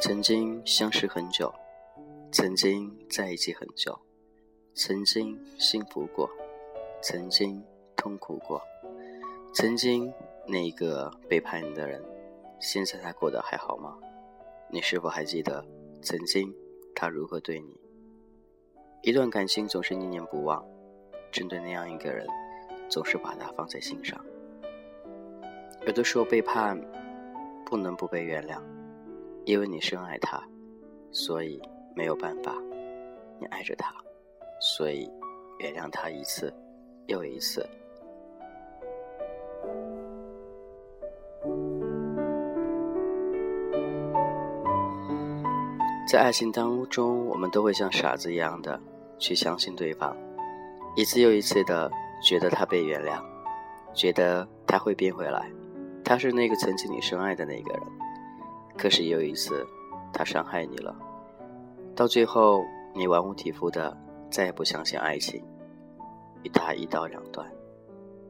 曾经相识很久，曾经在一起很久，曾经幸福过，曾经痛苦过，曾经那个背叛你的人，现在他过得还好吗？你是否还记得曾经他如何对你？一段感情总是念念不忘，针对那样一个人，总是把他放在心上。有的时候背叛不能不被原谅。因为你深爱他，所以没有办法；你爱着他，所以原谅他一次又一次。在爱情当中，我们都会像傻子一样的去相信对方，一次又一次的觉得他被原谅，觉得他会变回来，他是那个曾经你深爱的那个人。可是有一次，他伤害你了，到最后你玩物体肤的再也不相信爱情，与他一刀两断，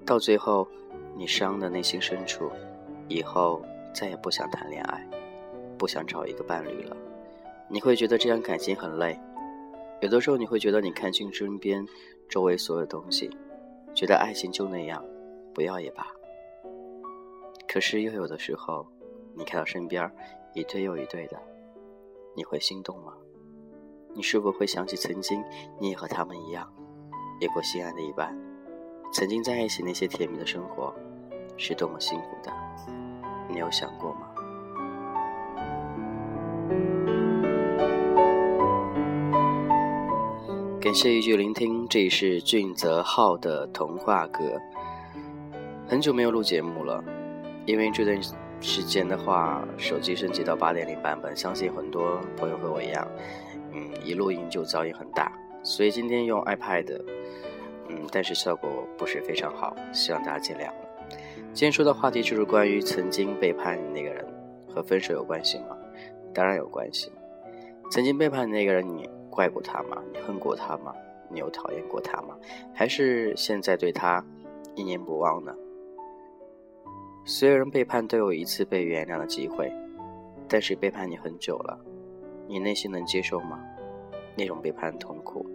到最后你伤的内心深处，以后再也不想谈恋爱，不想找一个伴侣了，你会觉得这样感情很累，有的时候你会觉得你看清身边周围所有东西，觉得爱情就那样，不要也罢。可是又有的时候，你看到身边。一对又一对的，你会心动吗？你是否会想起曾经你也和他们一样，有过心爱的一半，曾经在一起那些甜蜜的生活，是多么幸福的？你有想过吗？感谢一句聆听，这里是俊泽浩的童话歌。很久没有录节目了，因为这段。时间的话，手机升级到八点零版本，相信很多朋友和我一样，嗯，一录音就噪音很大，所以今天用 iPad，嗯，但是效果不是非常好，希望大家见谅。今天说的话题就是关于曾经背叛你那个人和分手有关系吗？当然有关系。曾经背叛你那个人，你怪过他吗？你恨过他吗？你有讨厌过他吗？还是现在对他一念不忘呢？所有人背叛都有一次被原谅的机会，但是背叛你很久了，你内心能接受吗？那种背叛的痛苦，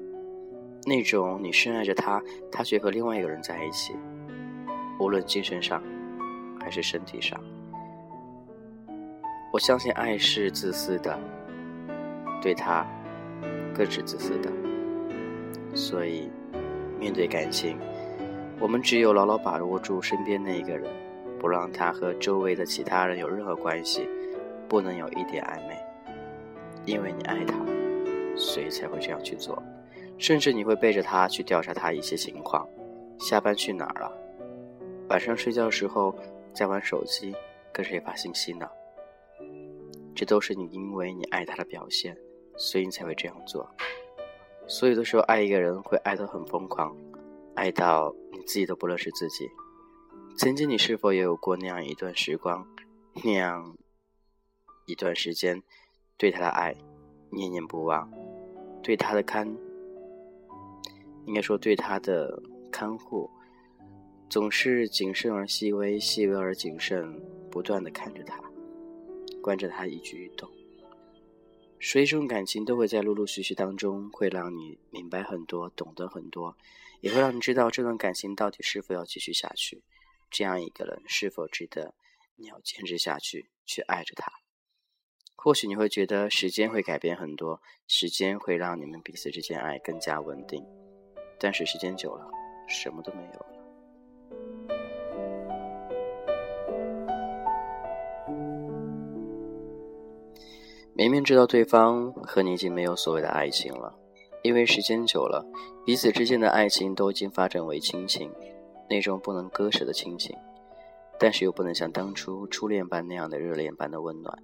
那种你深爱着他，他却和另外一个人在一起，无论精神上还是身体上。我相信爱是自私的，对他更是自私的。所以，面对感情，我们只有牢牢把握住身边那一个人。不让他和周围的其他人有任何关系，不能有一点暧昧，因为你爱他，所以才会这样去做。甚至你会背着他去调查他一些情况，下班去哪儿了，晚上睡觉时候在玩手机，跟谁发信息呢？这都是你因为你爱他的表现，所以你才会这样做。所以的时候，爱一个人会爱得很疯狂，爱到你自己都不认识自己。曾经，你是否也有过那样一段时光，那样一段时间，对他的爱念念不忘，对他的看，应该说对他的看护，总是谨慎而细微，细微而谨慎，不断的看着他，观着他一举一动。所以，这种感情都会在陆陆续续当中，会让你明白很多，懂得很多，也会让你知道这段感情到底是否要继续下去。这样一个人是否值得你要坚持下去，去爱着他？或许你会觉得时间会改变很多，时间会让你们彼此之间爱更加稳定。但是时间久了，什么都没有了。明明知道对方和你已经没有所谓的爱情了，因为时间久了，彼此之间的爱情都已经发展为亲情。那种不能割舍的亲情，但是又不能像当初初恋般那样的热恋般的温暖，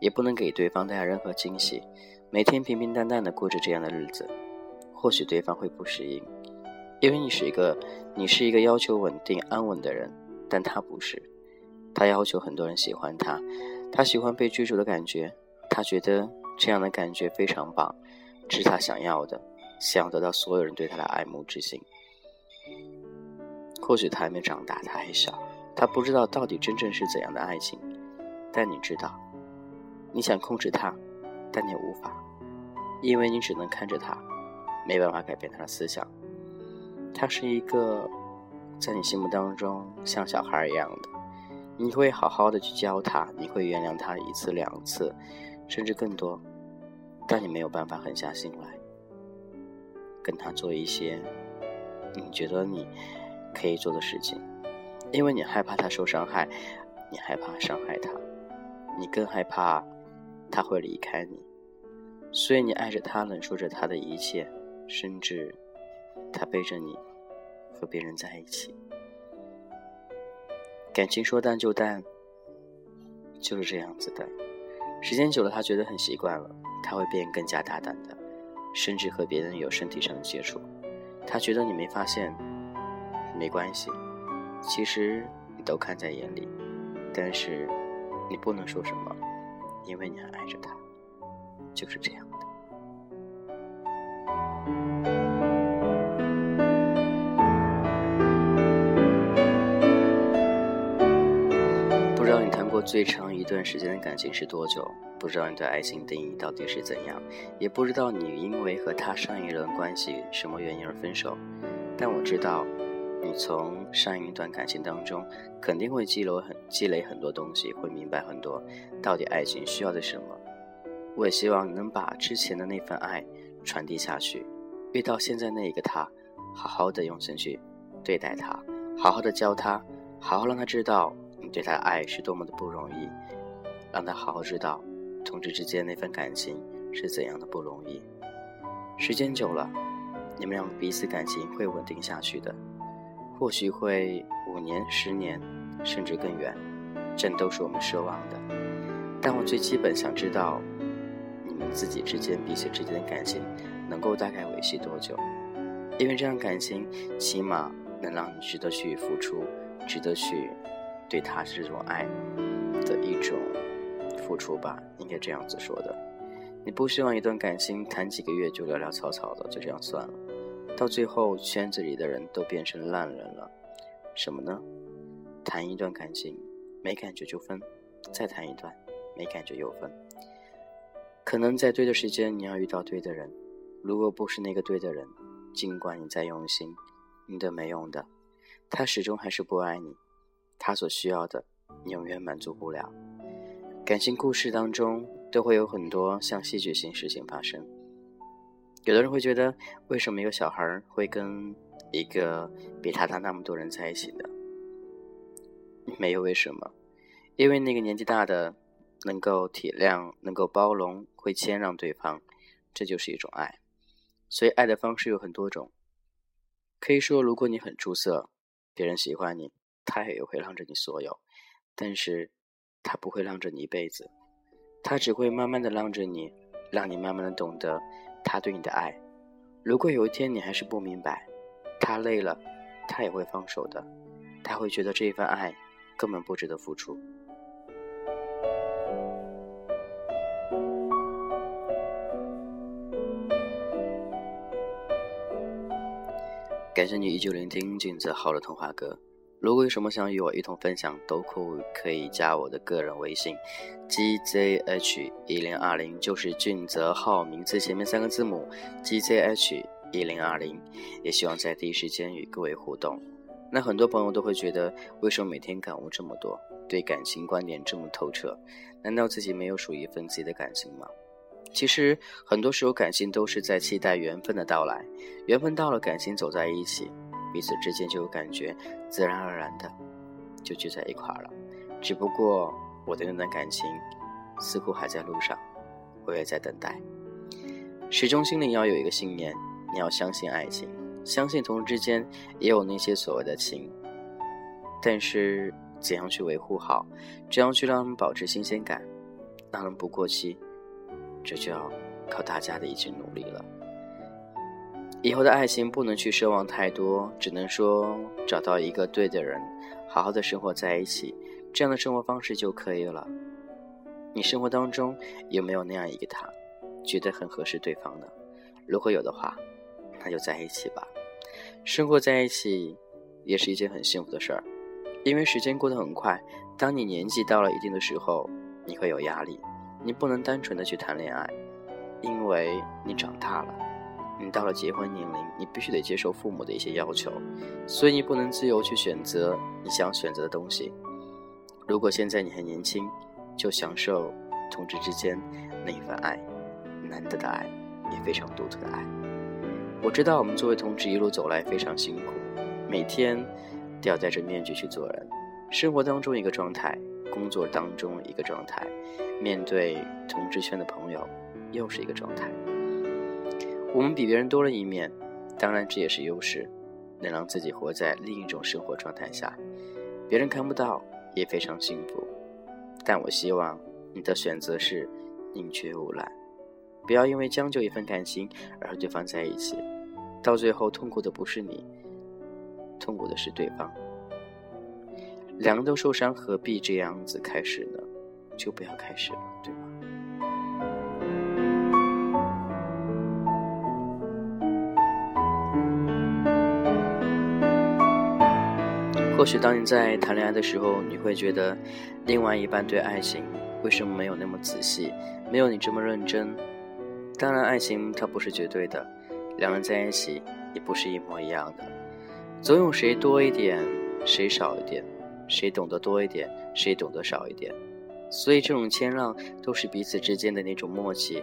也不能给对方带来任何惊喜，每天平平淡淡的过着这样的日子，或许对方会不适应，因为你是一个你是一个要求稳定安稳的人，但他不是，他要求很多人喜欢他，他喜欢被追逐的感觉，他觉得这样的感觉非常棒，是他想要的，想得到所有人对他的爱慕之心。或许他还没长大，他还小，他不知道到底真正是怎样的爱情。但你知道，你想控制他，但你无法，因为你只能看着他，没办法改变他的思想。他是一个在你心目当中像小孩一样的，你会好好的去教他，你会原谅他一次两次，甚至更多，但你没有办法狠下心来跟他做一些你觉得你可以做的事情，因为你害怕他受伤害，你害怕伤害他，你更害怕他会离开你，所以你爱着他，忍受着他的一切，甚至。他背着你和别人在一起，感情说淡就淡，就是这样子的。时间久了，他觉得很习惯了，他会变更加大胆的，甚至和别人有身体上的接触。他觉得你没发现，没关系，其实你都看在眼里，但是你不能说什么，因为你还爱着他，就是这样的。不知道你谈过。最长一段时间的感情是多久？不知道你对爱情定义到底是怎样，也不知道你因为和他上一轮关系什么原因而分手。但我知道，你从上一段感情当中肯定会积累很积累很多东西，会明白很多到底爱情需要的什么。我也希望能把之前的那份爱传递下去，遇到现在那一个他，好好的用心去对待他，好好的教他，好好让他知道。你对他的爱是多么的不容易，让他好好知道，同志之间那份感情是怎样的不容易。时间久了，你们两个彼此感情会稳定下去的，或许会五年、十年，甚至更远，这都是我们奢望的。但我最基本想知道，你们自己之间彼此之间的感情能够大概维系多久？因为这样感情起码能让你值得去付出，值得去。对他这种爱的一种付出吧，应该这样子说的。你不希望一段感情谈几个月就潦潦草草的就这样算了，到最后圈子里的人都变成烂人了。什么呢？谈一段感情没感觉就分，再谈一段没感觉又分。可能在对的时间你要遇到对的人，如果不是那个对的人，尽管你再用心，你都没用的，他始终还是不爱你。他所需要的，你永远满足不了。感情故事当中都会有很多像戏剧性事情发生。有的人会觉得，为什么一个小孩会跟一个比他大那么多人在一起呢？没有为什么，因为那个年纪大的能够体谅、能够包容、会谦让对方，这就是一种爱。所以，爱的方式有很多种。可以说，如果你很出色，别人喜欢你。他也会让着你所有，但是，他不会让着你一辈子，他只会慢慢的让着你，让你慢慢的懂得他对你的爱。如果有一天你还是不明白，他累了，他也会放手的，他会觉得这一份爱根本不值得付出。感谢你依旧聆听俊子好的童话歌。如果有什么想与我一同分享，都可以加我的个人微信，gzh 一零二零，就是俊泽浩名字前面三个字母 gzh 一零二零。也希望在第一时间与各位互动。那很多朋友都会觉得，为什么每天感悟这么多，对感情观点这么透彻？难道自己没有属于一份自己的感情吗？其实很多时候，感情都是在期待缘分的到来，缘分到了，感情走在一起。彼此之间就有感觉，自然而然的就聚在一块儿了。只不过我的那段感情似乎还在路上，我也在等待。始终心里要有一个信念，你要相信爱情，相信同事之间也有那些所谓的情。但是怎样去维护好，怎样去让他们保持新鲜感，让他们不过期，这就要靠大家的一起努力了。以后的爱情不能去奢望太多，只能说找到一个对的人，好好的生活在一起，这样的生活方式就可以了。你生活当中有没有那样一个他，觉得很合适对方呢？如果有的话，那就在一起吧。生活在一起也是一件很幸福的事儿，因为时间过得很快。当你年纪到了一定的时候，你会有压力，你不能单纯的去谈恋爱，因为你长大了，你到了结婚年龄，你必须得接受父母的一些要求，所以你不能自由去选择你想选择的东西。如果现在你还年轻，就享受同志之间那一份爱，难得的爱，也非常独特的爱。我知道我们作为同志一路走来非常辛苦，每天都要戴着面具去做人，生活当中一个状态，工作当中一个状态，面对同志圈的朋友又是一个状态。我们比别人多了一面，当然这也是优势，能让自己活在另一种生活状态下，别人看不到也非常幸福。但我希望你的选择是宁缺毋滥，不要因为将就一份感情而和对方在一起，到最后痛苦的不是你，痛苦的是对方。两个都受伤，何必这样子开始呢？就不要开始了，对吗？或许当你在谈恋爱的时候，你会觉得，另外一半对爱情为什么没有那么仔细，没有你这么认真？当然，爱情它不是绝对的，两人在一起也不是一模一样的，总有谁多一点，谁少一点，谁懂得多一点，谁懂得少一点。所以这种谦让都是彼此之间的那种默契，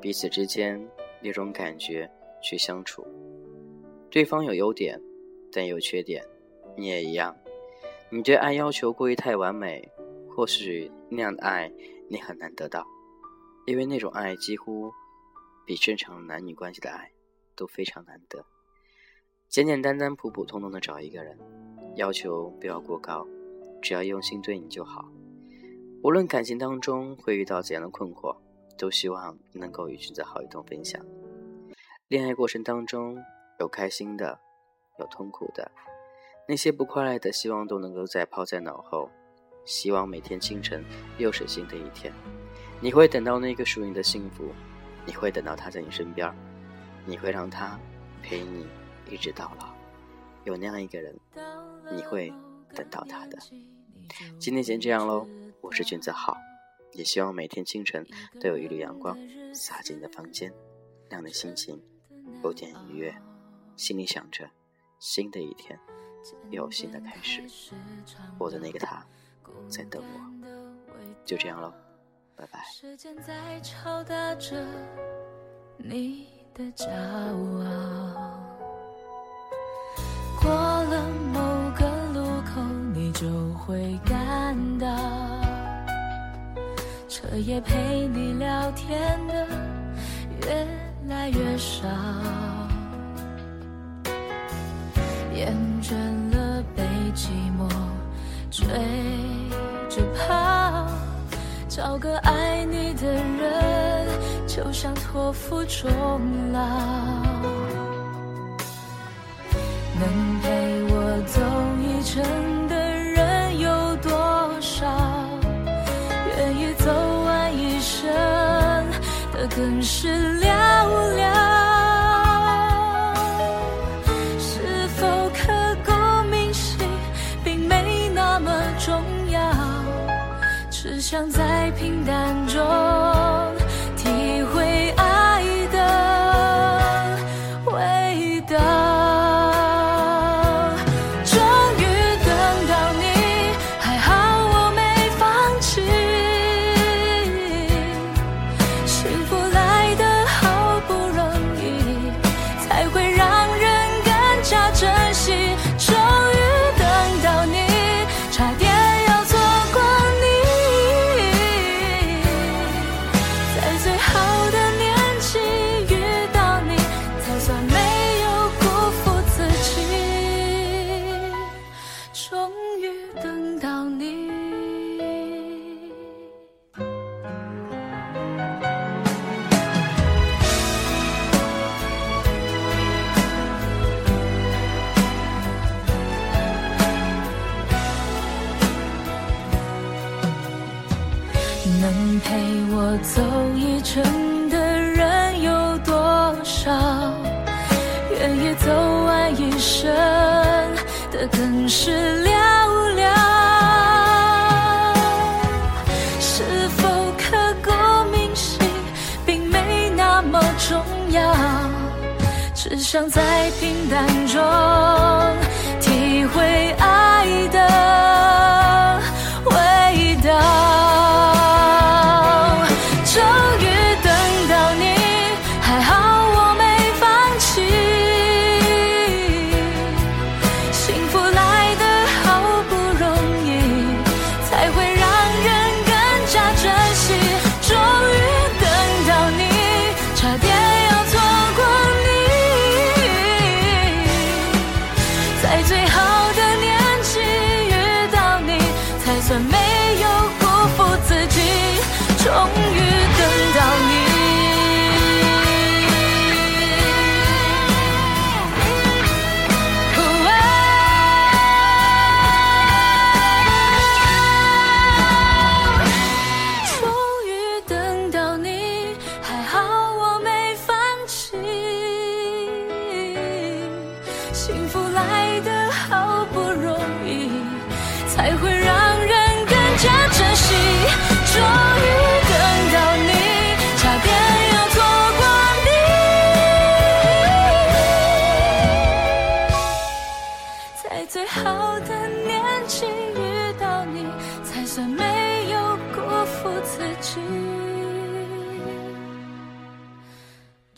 彼此之间那种感觉去相处。对方有优点，但有缺点。你也一样，你对爱要求过于太完美，或许那样的爱你很难得到，因为那种爱几乎比正常男女关系的爱都非常难得。简简单单、普普通通的找一个人，要求不要过高，只要用心对你就好。无论感情当中会遇到怎样的困惑，都希望能够与君子好一同分享。恋爱过程当中有开心的，有痛苦的。那些不快乐的，希望都能够再抛在脑后。希望每天清晨又是新的一天，你会等到那个属于你的幸福，你会等到他在你身边，你会让他陪你一直到老。有那样一个人，你会等到他的。今天先这样喽，我是君子好，也希望每天清晨都有一缕阳光洒进你的房间，让你心情有点愉悦，心里想着新的一天。有新的开始，我的那个他在等我，就这样喽，拜拜。时间在敲打着你的骄傲，过了某个路口，你就会感到，彻夜陪你聊天的越来越少。厌倦了被寂寞追着跑，找个爱你的人，就像托付终老。能陪愿意走完一生的更是寥寥是否刻骨铭心并没那么重要只想在平淡中体会爱的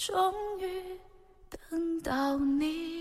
终于等到你。